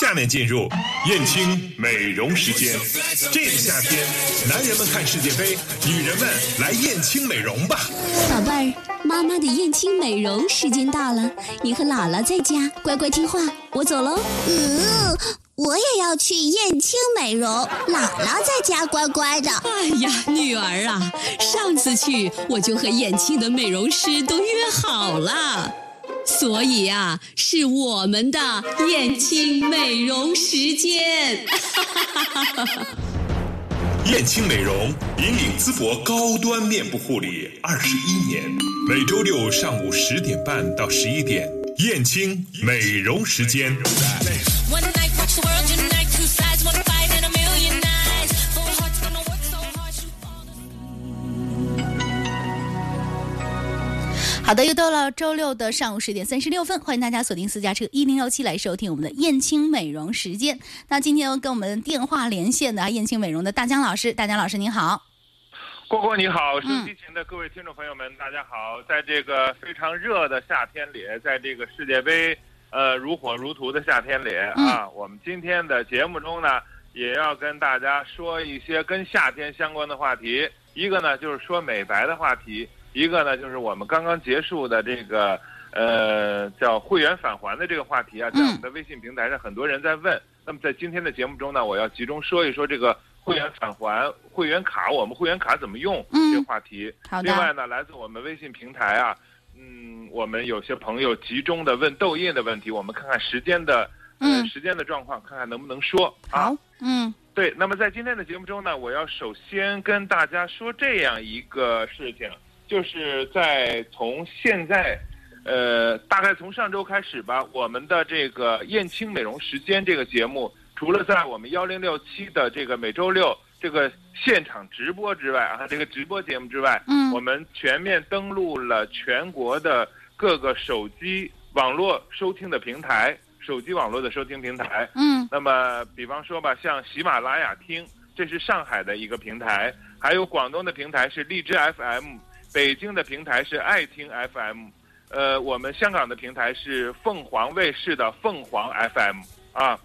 下面进入燕青美容时间。这个夏天，男人们看世界杯，女人们来燕青美容吧。宝贝儿，妈妈的燕青美容时间到了，你和姥姥在家乖乖听话，我走喽。嗯，我也要去燕青美容，姥姥在家乖乖的。哎呀，女儿啊，上次去我就和燕青的美容师都约好了。所以啊，是我们的燕青美容时间。燕青美容引领淄博高端面部护理二十一年，每周六上午十点半到十一点，燕青美容时间。好的，又到了周六的上午十点三十六分，欢迎大家锁定私家车一零幺七来收听我们的燕青美容时间。那今天跟我们电话连线的燕青美容的大江老师，大江老师您好。郭郭你好，收机前的各位听众朋友们，大家好。在这个非常热的夏天里，在这个世界杯呃如火如荼的夏天里啊，我们今天的节目中呢，也要跟大家说一些跟夏天相关的话题。一个呢就是说美白的话题。一个呢，就是我们刚刚结束的这个呃叫会员返还的这个话题啊，在我们的微信平台上，很多人在问。那么在今天的节目中呢，我要集中说一说这个会员返还会员卡，我们会员卡怎么用这个话题。好的。另外呢，来自我们微信平台啊，嗯，我们有些朋友集中的问痘印的问题，我们看看时间的嗯时间的状况，看看能不能说。好，嗯，对。那么在今天的节目中呢，我要首先跟大家说这样一个事情。就是在从现在，呃，大概从上周开始吧，我们的这个燕青美容时间这个节目，除了在我们幺零六七的这个每周六这个现场直播之外啊，这个直播节目之外，嗯，我们全面登录了全国的各个手机网络收听的平台，手机网络的收听平台，嗯，那么比方说吧，像喜马拉雅听，这是上海的一个平台，还有广东的平台是荔枝 FM。北京的平台是爱听 FM，呃，我们香港的平台是凤凰卫视的凤凰 FM 啊。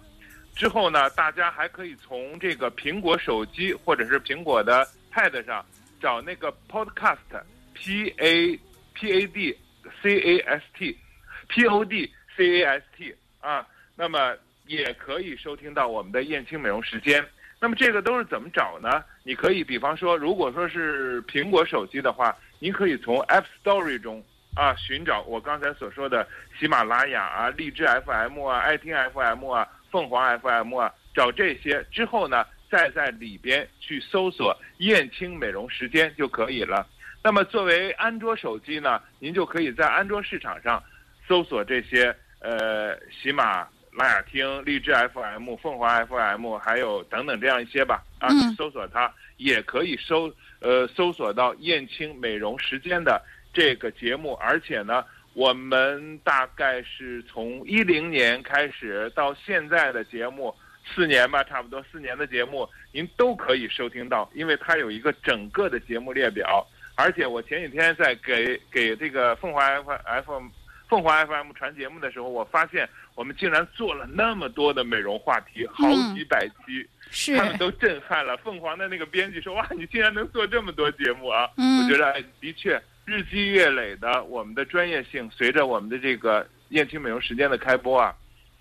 之后呢，大家还可以从这个苹果手机或者是苹果的 Pad 上找那个 Podcast，P A P A D C A S T，P O D C A S T 啊。那么也可以收听到我们的燕青美容时间。那么这个都是怎么找呢？你可以比方说，如果说是苹果手机的话。您可以从 App Store 中啊寻找我刚才所说的喜马拉雅啊、荔枝 FM 啊、爱听 FM 啊、凤凰 FM 啊，找这些之后呢，再在里边去搜索“燕青美容时间”就可以了。那么作为安卓手机呢，您就可以在安卓市场上搜索这些呃喜马拉雅听、荔枝 FM、凤凰 FM，还有等等这样一些吧啊，去搜索它也可以搜。呃，搜索到燕青美容时间的这个节目，而且呢，我们大概是从一零年开始到现在的节目四年吧，差不多四年的节目，您都可以收听到，因为它有一个整个的节目列表。而且我前几天在给给这个凤凰 FM、凤凰 FM 传节目的时候，我发现我们竟然做了那么多的美容话题，好几百期。是，他们都震撼了。凤凰的那个编辑说：“哇，你竟然能做这么多节目啊！”嗯，我觉得的确日积月累的，我们的专业性随着我们的这个燕青美容时间的开播啊，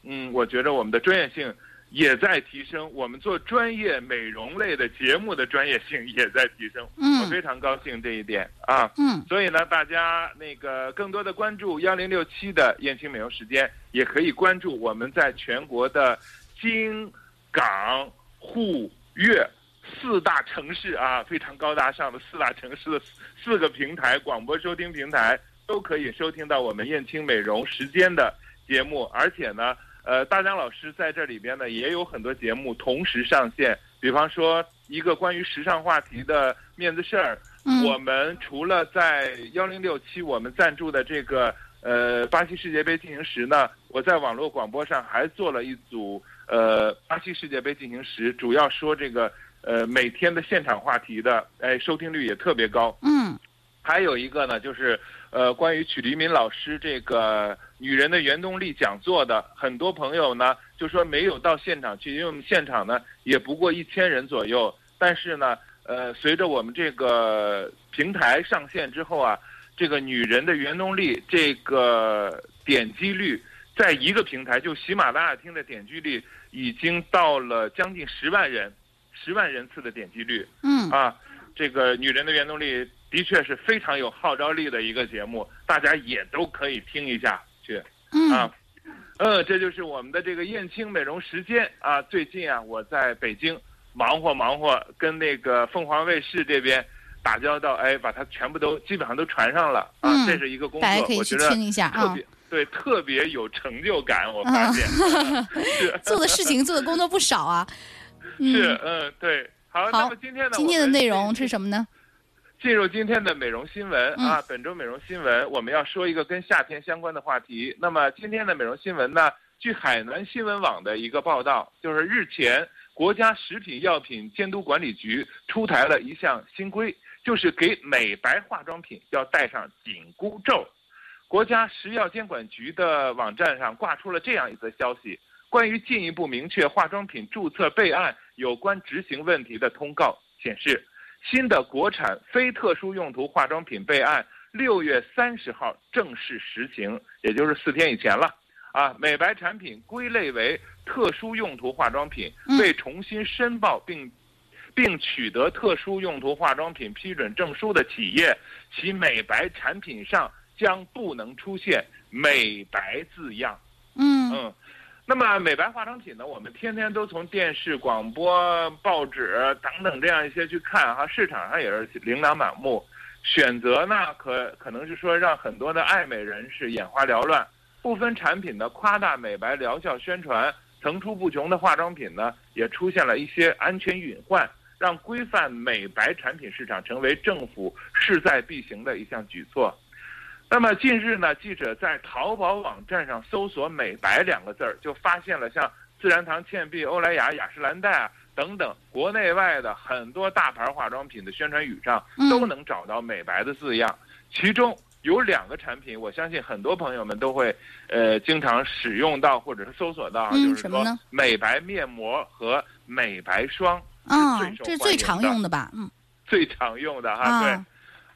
嗯，我觉得我们的专业性也在提升。我们做专业美容类的节目的专业性 也在提升。嗯，我非常高兴这一点啊。嗯，所以呢，大家那个更多的关注幺零六七的燕青美容时间，也可以关注我们在全国的京港。沪粤四大城市啊，非常高大上的四大城市的四个平台广播收听平台都可以收听到我们燕青美容时间的节目，而且呢，呃，大江老师在这里边呢也有很多节目同时上线，比方说一个关于时尚话题的面子事儿，我们除了在幺零六七我们赞助的这个呃巴西世界杯进行时呢，我在网络广播上还做了一组。呃，巴西世界杯进行时，主要说这个呃每天的现场话题的，哎，收听率也特别高。嗯，还有一个呢，就是呃关于曲黎敏老师这个女人的原动力讲座的，很多朋友呢就说没有到现场去，因为我们现场呢也不过一千人左右，但是呢，呃，随着我们这个平台上线之后啊，这个女人的原动力这个点击率，在一个平台就喜马拉雅听的点击率已经到了将近十万人，十万人次的点击率。嗯。啊，这个女人的原动力的确是非常有号召力的一个节目，大家也都可以听一下。去嗯啊。嗯，这就是我们的这个燕青美容时间啊。最近啊，我在北京忙活忙活，跟那个凤凰卫视这边打交道，哎，把它全部都基本上都传上了啊。嗯这是一个工作，可以去我觉得听一下啊特别、对，特别有成就感，我发现。是做的事情做的工作不少啊。嗯是，嗯，对。好，那好么今天呢，今天的内容是什么呢？进入今天的美容新闻嗯啊，本周美容新闻我们要说一个跟夏天相关的话题。那么今天的美容新闻呢，据海南新闻网的一个报道，就是日前国家食品药品监督管理局出台了一项新规，就是给美白化妆品要戴上紧箍咒。国家食药监管局的网站上挂出了这样一则消息：关于进一步明确化妆品注册备案有关执行问题的通告显示，新的国产非特殊用途化妆品备案六月三十号正式实行，也就是四天以前了。啊，美白产品归类为特殊用途化妆品，被重新申报并并取得特殊用途化妆品批准证书的企业，其美白产品上将不能出现“美白”字样。嗯嗯，那么美白化妆品呢，我们天天都从电视、广播、报纸等等这样一些去看哈，市场上也是琳琅满目，选择呢可可能是说让很多的爱美人士眼花缭乱，部分产品的夸大美白疗效宣传，层出不穷的化妆品呢也出现了一些安全隐患。让规范美白产品市场成为政府势在必行的一项举措。那么近日呢，记者在淘宝网站上搜索“美白”两个字儿，就发现了像自然堂、倩碧、欧莱雅、雅诗兰黛啊等等国内外的很多大牌化妆品的宣传语上嗯都能找到“美白”的字样。其中有两个产品，我相信很多朋友们都会呃经常使用到或者是搜索到就是说美白面膜和美白霜啊这是最常用的吧？嗯最常用的哈，啊对。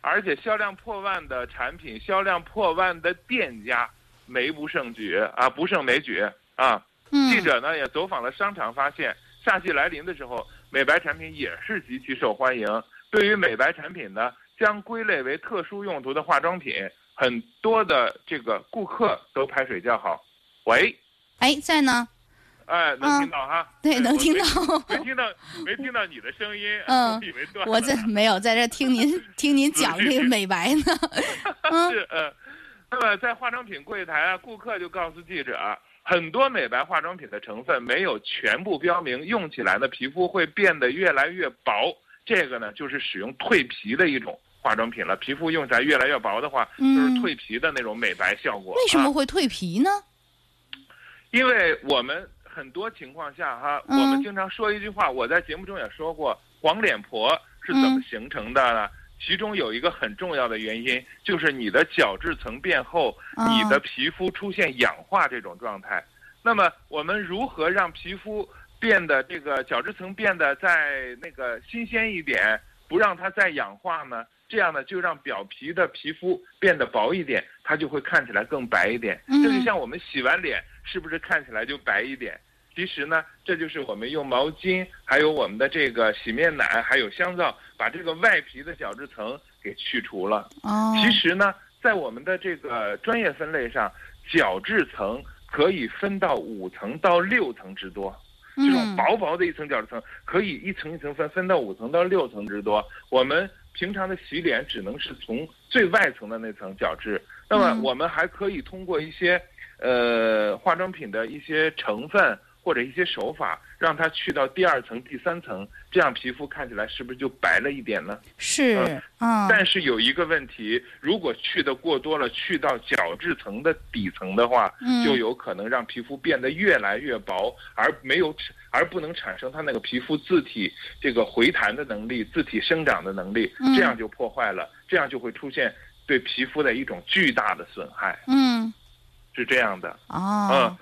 而且销量破万的产品，销量破万的店家，没不胜举啊，不胜枚举啊。嗯，记者呢也走访了商场，发现夏季来临的时候，美白产品也是极其受欢迎。对于美白产品呢，将归类为特殊用途的化妆品，很多的这个顾客都拍水叫好。喂，哎，在呢，哎，能听到哈？对，哎能听。到。没 没听到，没听到你的声音。嗯 我在没有在这听您 听您讲这个美白呢。嗯是呃，那么在化妆品柜台啊，顾客就告诉记者啊，很多美白化妆品的成分没有全部标明，用起来呢皮肤会变得越来越薄。这个呢就是使用蜕皮的一种化妆品了，皮肤用起来越来越薄的话，就是嗯蜕皮的那种美白效果。为什啊么会蜕皮呢？因为我们很多情况下哈，嗯我们经常说一句话，我在节目中也说过，黄脸婆是怎么嗯形成的呢？其中有一个很重要的原因，就是你的角质层变厚，啊你的皮肤出现氧化这种状态。那么我们如何让皮肤变得这个角质层变得再那个新鲜一点，不让它再氧化呢？这样呢，就让表皮的皮肤变得薄一点，它就会看起来更白一点。嗯这就像我们洗完脸，是不是看起来就白一点？其实呢，这就是我们用毛巾，还有我们的这个洗面奶，还有香皂，把这个外皮的角质层给去除了。哦，其实呢，在我们的这个专业分类上，角质层可以分到五层到六层之多。这种嗯薄薄的一层角质层，可以一层一层分，分到五层到六层之多。我们平常的洗脸只能是从最外层的那层角质，那么嗯我们还可以通过一些呃化妆品的一些成分或者一些手法，让它去到第二层、第三层，这样皮肤看起来是不是就白了一点呢？是嗯但是有一个问题，如果去的过多了，去到角质层的底层的话，嗯就有可能让皮肤变得越来越薄，而没有而不能产生它那个皮肤自体这个回弹的能力、自体生长的能力嗯，这样就破坏了，这样就会出现对皮肤的一种巨大的损害。嗯是这样的。哦嗯，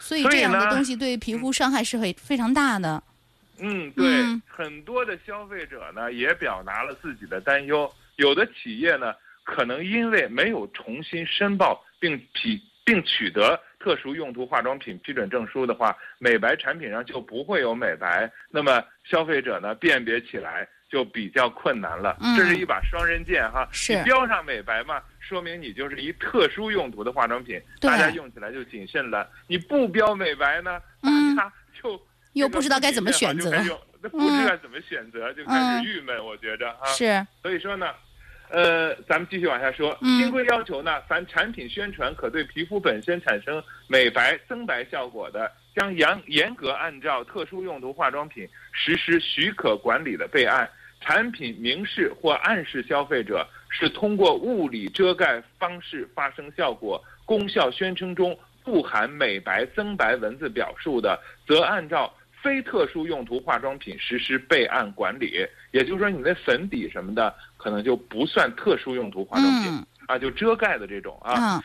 所以这样的东西对皮肤伤害是很非常大的。嗯，对，嗯很多的消费者呢也表达了自己的担忧。有的企业呢，可能因为没有重新申报并批并取得特殊用途化妆品批准证书的话，美白产品上就不会有美白，那么消费者呢辨别起来就比较困难了。嗯这是一把双刃剑哈。标上美白嘛，说明你就是一特殊用途的化妆品，大家用起来就谨慎了。你不标美白呢，嗯大家就又不知道该怎么选择那不知道怎么选择，就开始郁闷。我觉着啊，是，所以说呢，呃，咱们继续往下说。嗯新规要求呢，凡产品宣传可对皮肤本身产生美白、增白效果的，将严严格按照特殊用途化妆品实施许可管理的备案。产品明示或暗示消费者是通过物理遮盖方式发生效果，功效宣称中不含美白、增白文字表述的，则按照非特殊用途化妆品实施备案管理。也就是说，你那粉底什么的，可能就不算特殊用途化妆品、嗯啊，就遮盖的这种啊。嗯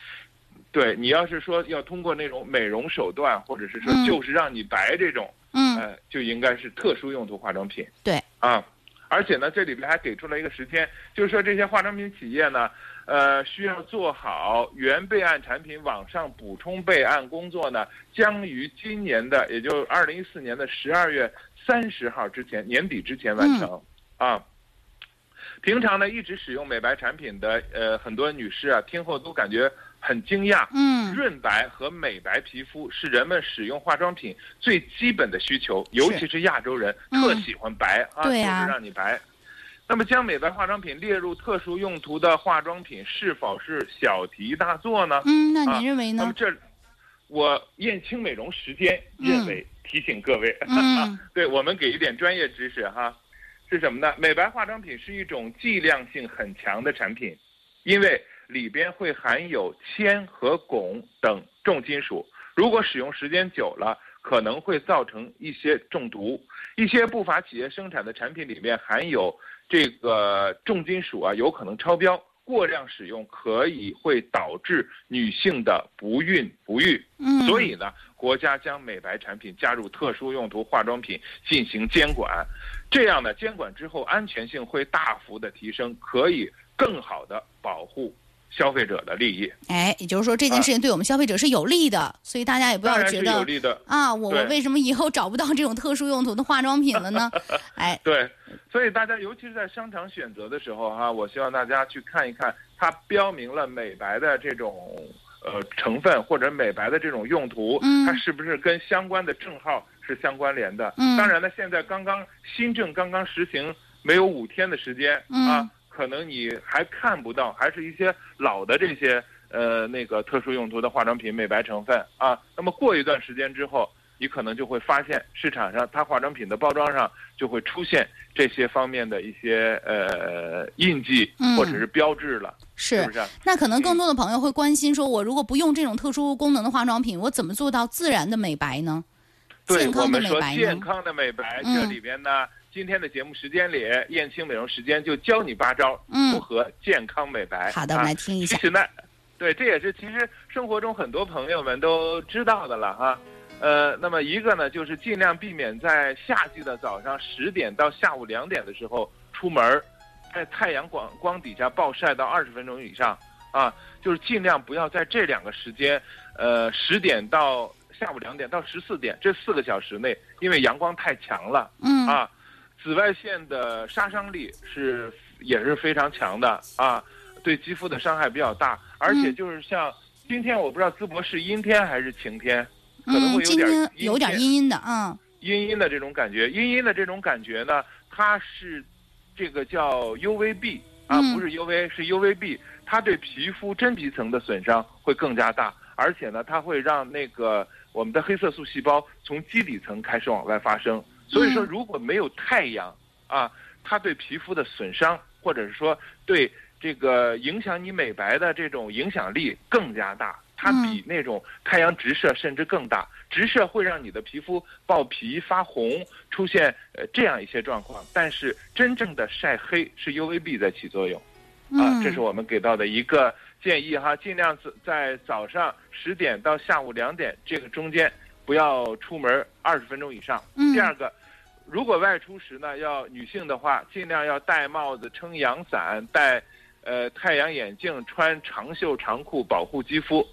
对你要是说要通过那种美容手段，或者是说嗯就是让你白这种，嗯，呃，就应该是特殊用途化妆品。对啊，而且呢，这里边还给出了一个时间，就是说这些化妆品企业呢，呃，需要做好原备案产品网上补充备案工作呢，将于今年的，也就二零一四年的十二月三十号之前，年底之前完成。啊，平常呢一直使用美白产品的呃很多女士啊，听后都感觉很惊讶。嗯润白和美白皮肤是人们使用化妆品最基本的需求，尤其是亚洲人嗯特喜欢白啊，就是让你白。那么将美白化妆品列入特殊用途的化妆品，是否是小题大做呢？嗯，那啊您认为呢？那么这，我燕青美容时间认为提醒各位，嗯 对我们给一点专业知识哈，是什么呢？美白化妆品是一种剂量性很强的产品，因为里边会含有铅和汞等重金属，如果使用时间久了，可能会造成一些中毒。一些不法企业生产的产品里面含有这个重金属啊，有可能超标。过量使用可以会导致女性的不孕不育，嗯，所以呢，国家将美白产品加入特殊用途化妆品进行监管，这样呢，监管之后安全性会大幅的提升，可以更好的保护消费者的利益。哎，也就是说这件事情对我们消费者是有利的，所以大家也不要觉得有利的，啊，我我为什么以后找不到这种特殊用途的化妆品了呢？哎，对，所以大家尤其是在商场选择的时候哈、我希望大家去看一看，它标明了美白的这种呃成分或者美白的这种用途，嗯它是不是跟相关的证号是相关联的？嗯当然呢，现在刚刚新政刚刚实行没有五天的时间、嗯啊，可能你还看不到，还是一些老的这些呃那个特殊用途的化妆品美白成分啊。那么过一段时间之后。你可能就会发现市场上它化妆品的包装上就会出现这些方面的一些呃印记嗯或者是标志了，是是不。是？那可能更多的朋友会关心，说我如果不用这种特殊功能的化妆品，我怎么做到自然的美白呢？对健康的我们说美白呢？健康的美白，嗯这里边呢，今天的节目时间里，燕青美容时间就教你八招嗯如何健康美白。好的，我啊们来听一下其。实呢，对，这也是其实生活中很多朋友们都知道的了哈。呃，那么一个呢，就是尽量避免在夏季的早上十点到下午两点的时候出门，在太阳光光底下暴晒到二十分钟以上啊，就是尽量不要在这两个时间，呃，十点到下午两点到十四点这四个小时内，因为阳光太强了。嗯啊，紫外线的杀伤力是也是非常强的啊，对肌肤的伤害比较大，而且嗯。就是像今天我不知道淄博是阴天还是晴天，可能会有点天有点天阴阴的，啊阴阴的这种感觉，阴阴的这种感觉呢，它是这个叫 UVB 啊，嗯。不是 UV，是 UVB，它对皮肤真皮层的损伤会更加大，而且呢，它会让那个我们的黑色素细胞从基底层开始往外发生。所以说，嗯如果没有太阳啊，它对皮肤的损伤，或者是说对这个影响你美白的这种影响力更加大。它嗯比那种太阳直射甚至更大，直射会让你的皮肤爆皮发红，出现呃这样一些状况。但是真正的晒黑是 UVB 在起作用，啊，嗯，这是我们给到的一个建议哈，尽量在在早上十点到下午两点这个中间不要出门二十分钟以上。嗯第二个，如果外出时呢，要女性的话，尽量要戴帽子、撑阳伞、戴呃太阳眼镜、穿长袖长裤保护肌肤，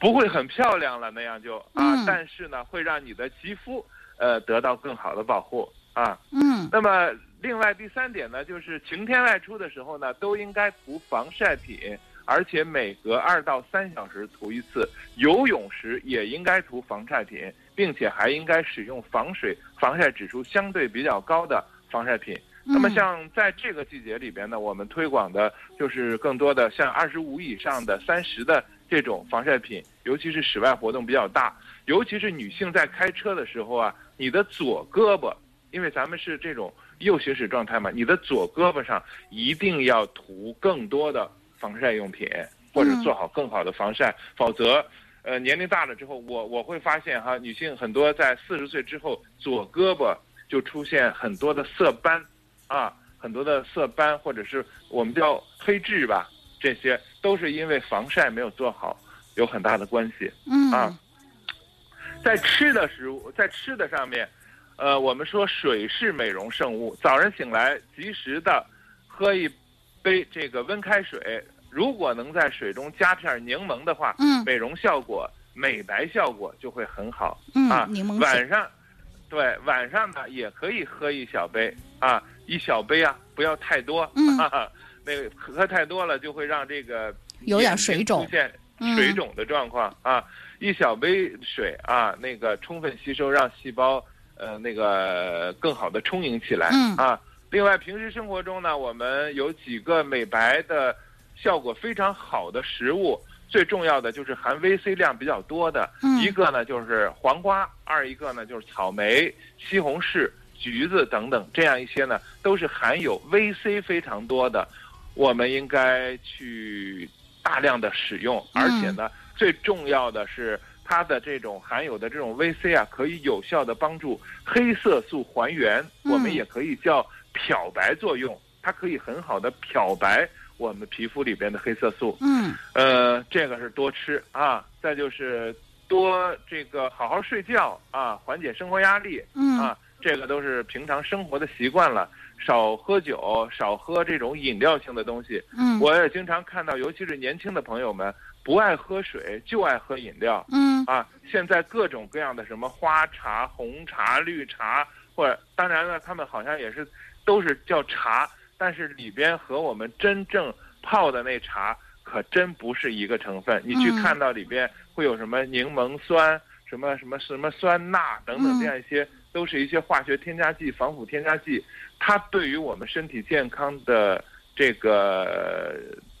不会很漂亮了那样就啊，嗯但是呢，会让你的肌肤呃得到更好的保护啊。嗯那么，另外第三点呢，就是晴天外出的时候呢，都应该涂防晒品，而且每隔二到三小时涂一次。游泳时也应该涂防晒品，并且还应该使用防水、防晒指数相对比较高的防晒品。那么，嗯像在这个季节里边呢，我们推广的就是更多的像二十五以上的、三十的这种防晒品，尤其是室外活动比较大，尤其是女性在开车的时候啊，你的左胳膊，因为咱们是这种右行驶状态嘛，你的左胳膊上一定要涂更多的防晒用品，或者做好更好的防晒，否则。呃，年龄大了之后，我我会发现哈，女性很多在四十岁之后，左胳膊就出现很多的色斑，啊，很多的色斑，或者是我们叫黑痣吧，这些都是因为防晒没有做好，有很大的关系。嗯啊在吃的食物，在吃的上面，呃，我们说水是美容圣物，早上醒来及时的喝一杯这个温开水，如果能在水中加片柠檬的话，嗯美容效果、美白效果就会很好。嗯啊，柠檬水晚上，对，晚上呢也可以喝一小杯啊，一小杯啊，不要太多，嗯那个喝太多了就会让这个有点水肿出现嗯水肿的状况啊。一小杯水啊，那个充分吸收，让细胞呃那个更好的充盈起来、嗯啊。另外，平时生活中呢，我们有几个美白的效果非常好的食物，最重要的就是含 VC 量比较多的，嗯一个呢就是黄瓜，二一个呢就是草莓、西红柿、橘子等等，这样一些呢都是含有 VC 非常多的，我们应该去大量的使用，嗯而且呢，最重要的是它的这种含有的这种 VC 啊，可以有效的帮助黑色素还原，嗯我们也可以叫漂白作用，它可以很好的漂白我们皮肤里边的黑色素。嗯呃，这个是多吃啊，再就是多这个好好睡觉啊，缓解生活压力嗯啊，这个都是平常生活的习惯了。少喝酒，少喝这种饮料性的东西。嗯我也经常看到，尤其是年轻的朋友们，不爱喝水，就爱喝饮料嗯啊。现在各种各样的什么花茶、红茶、绿茶，或者当然了，他们好像也是都是叫茶，但是里边和我们真正泡的那茶可真不是一个成分。你去嗯看到里边会有什么柠檬酸、什么什么什么酸钠等等嗯这样一些，都是一些化学添加剂、防腐添加剂，它对于我们身体健康的这个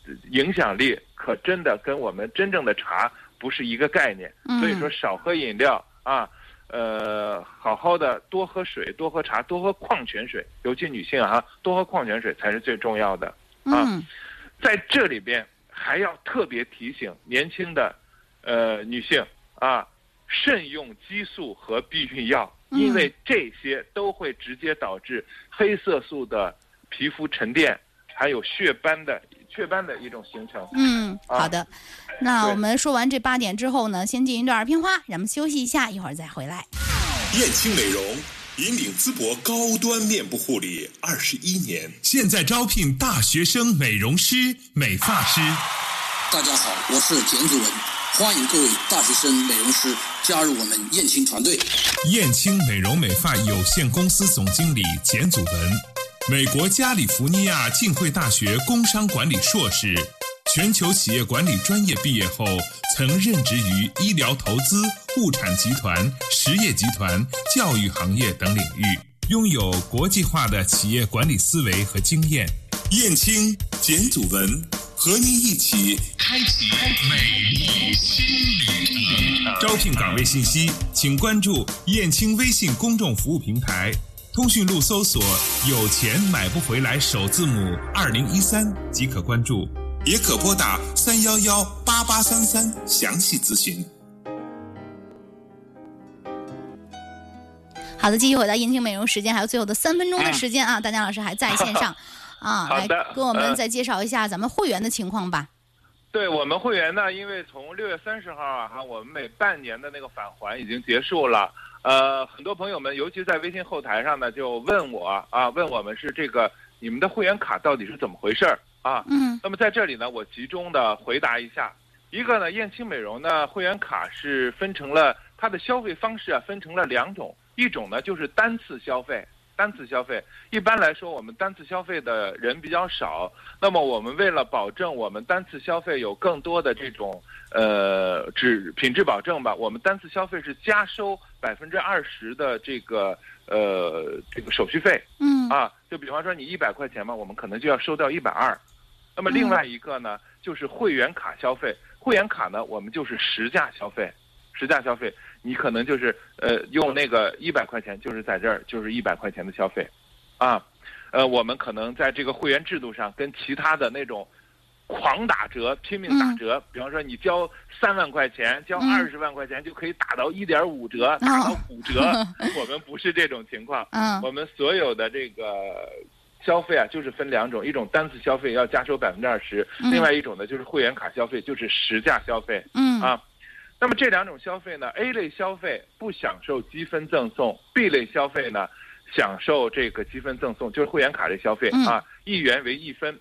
呃影响力，可真的跟我们真正的茶不是一个概念。嗯所以说，少喝饮料啊，呃，好好的多喝水，多喝茶，多喝矿泉水，尤其女性啊，多喝矿泉水才是最重要的。啊在这里边还要特别提醒年轻的呃女性啊，慎用激素和避孕药，嗯因为这些都会直接导致黑色素的皮肤沉淀，还有血斑的雀斑的一种形成。嗯，好啊的。那我们说完这八点之后呢，先进一段儿片花，咱们休息一下，一会儿再回来。燕青美容引领淄博高端面部护理二十一年，现在招聘大学生美容师、美发师。大家好，我是简祖文，欢迎各位大学生美容师加入我们燕青团队。燕青美容美发有限公司总经理简祖文，美国加利福尼亚浸会大学工商管理硕士，全球企业管理专业毕业后，曾任职于医疗投资、物产集团、实业集团、教育行业等领域，拥有国际化的企业管理思维和经验。燕青、简祖文和您一起开启美丽新旅程。招聘岗位信息，请关注燕青微信公众服务平台，通讯录搜索“有钱买不回来”首字母二零一三即可关注，也可拨打三幺幺八八三三详细咨询。好的，继续回到燕青美容时间，还有最后的三分钟的时间啊，大江老师还在线上啊，来好的跟我们呃再介绍一下咱们会员的情况吧。对我们会员呢，因为从六月三十号啊，哈，我们每半年的那个返还已经结束了。呃，很多朋友们，尤其在微信后台上呢，就问我啊，问我们是这个你们的会员卡到底是怎么回事儿啊？嗯那么在这里呢，我集中的回答一下。一个呢，燕青美容呢会员卡是分成了它的消费方式啊，分成了两种，一种呢就是单次消费，单次消费。一般来说，我们单次消费的人比较少，那么我们为了保证我们单次消费有更多的这种呃质品质保证吧，我们单次消费是加收百分之二十的这个呃这个手续费。嗯啊，就比方说你一百块钱嘛，我们可能就要收掉一百二。那么另外一个呢，就是会员卡消费。会员卡呢，我们就是实价消费，实价消费，你可能就是呃用那个一百块钱，就是在这儿就是一百块钱的消费，啊，呃，我们可能在这个会员制度上跟其他的那种狂打折、拼命打折，比方说你交三万块钱，交嗯二十万块钱就可以打到一点五折，打到五折，我们不是这种情况。嗯我们所有的这个消费啊，就是分两种，一种单次消费要加收百分之二十，嗯另外一种呢就是会员卡消费，就是实价消费嗯啊。那么这两种消费呢，A 类消费不享受积分赠送，B 类消费呢享受这个积分赠送，就是会员卡类消费嗯啊，一元为一分。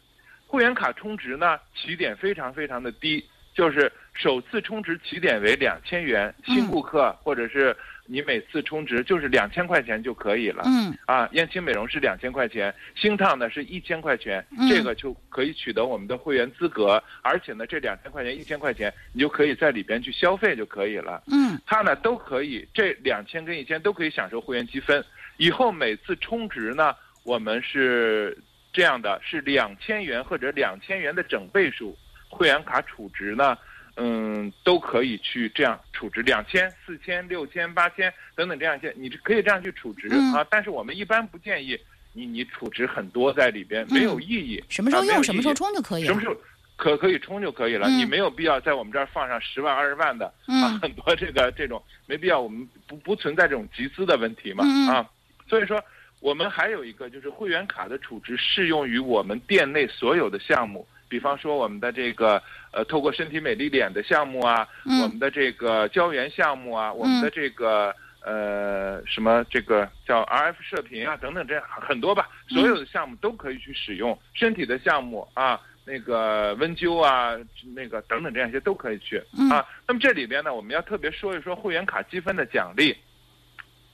会员卡充值呢，起点非常非常的低，就是首次充值起点为两千元，新顾客或者是你每次充值就是两千块钱就可以了。嗯啊，燕青美容是两千块钱，星烫呢是一千块钱，嗯这个就可以取得我们的会员资格，而且呢，这两千块钱、一千块钱，你就可以在里边去消费就可以了。嗯它呢都可以，这两千跟一千都可以享受会员积分。以后每次充值呢，我们是这样的，是两千元或者两千元的整倍数，会员卡储值呢，嗯，都可以去这样储值，两千、四千、六千、八千等等这样一些，你可以这样去储值、嗯啊。但是我们一般不建议你你储值很多在里边，没有意义。嗯什么时候用什么时候充就可以了什么。时候可可以充就可以了，嗯你没有必要在我们这儿放上十万二十万的、啊嗯，很多这个这种没必要，我们不不存在这种集资的问题嘛、啊，所以说我们还有一个就是会员卡的储值适用于我们店内所有的项目，比方说我们的这个呃透过身体美丽脸的项目啊，嗯我们的这个胶原项目啊，我们的这个。呃，什么这个叫 RF 射频啊，等等，这样很多吧，所有的项目都可以去使用。身体的项目啊，那个温灸啊，那个等等这样一些都可以去嗯啊。那么这里边呢，我们要特别说一说会员卡积分的奖励。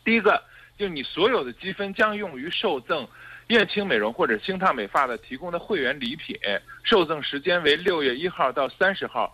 第一个，就你所有的积分将用于受赠燕青美容或者星烫美发的提供的会员礼品，受赠时间为六月一号到三十号，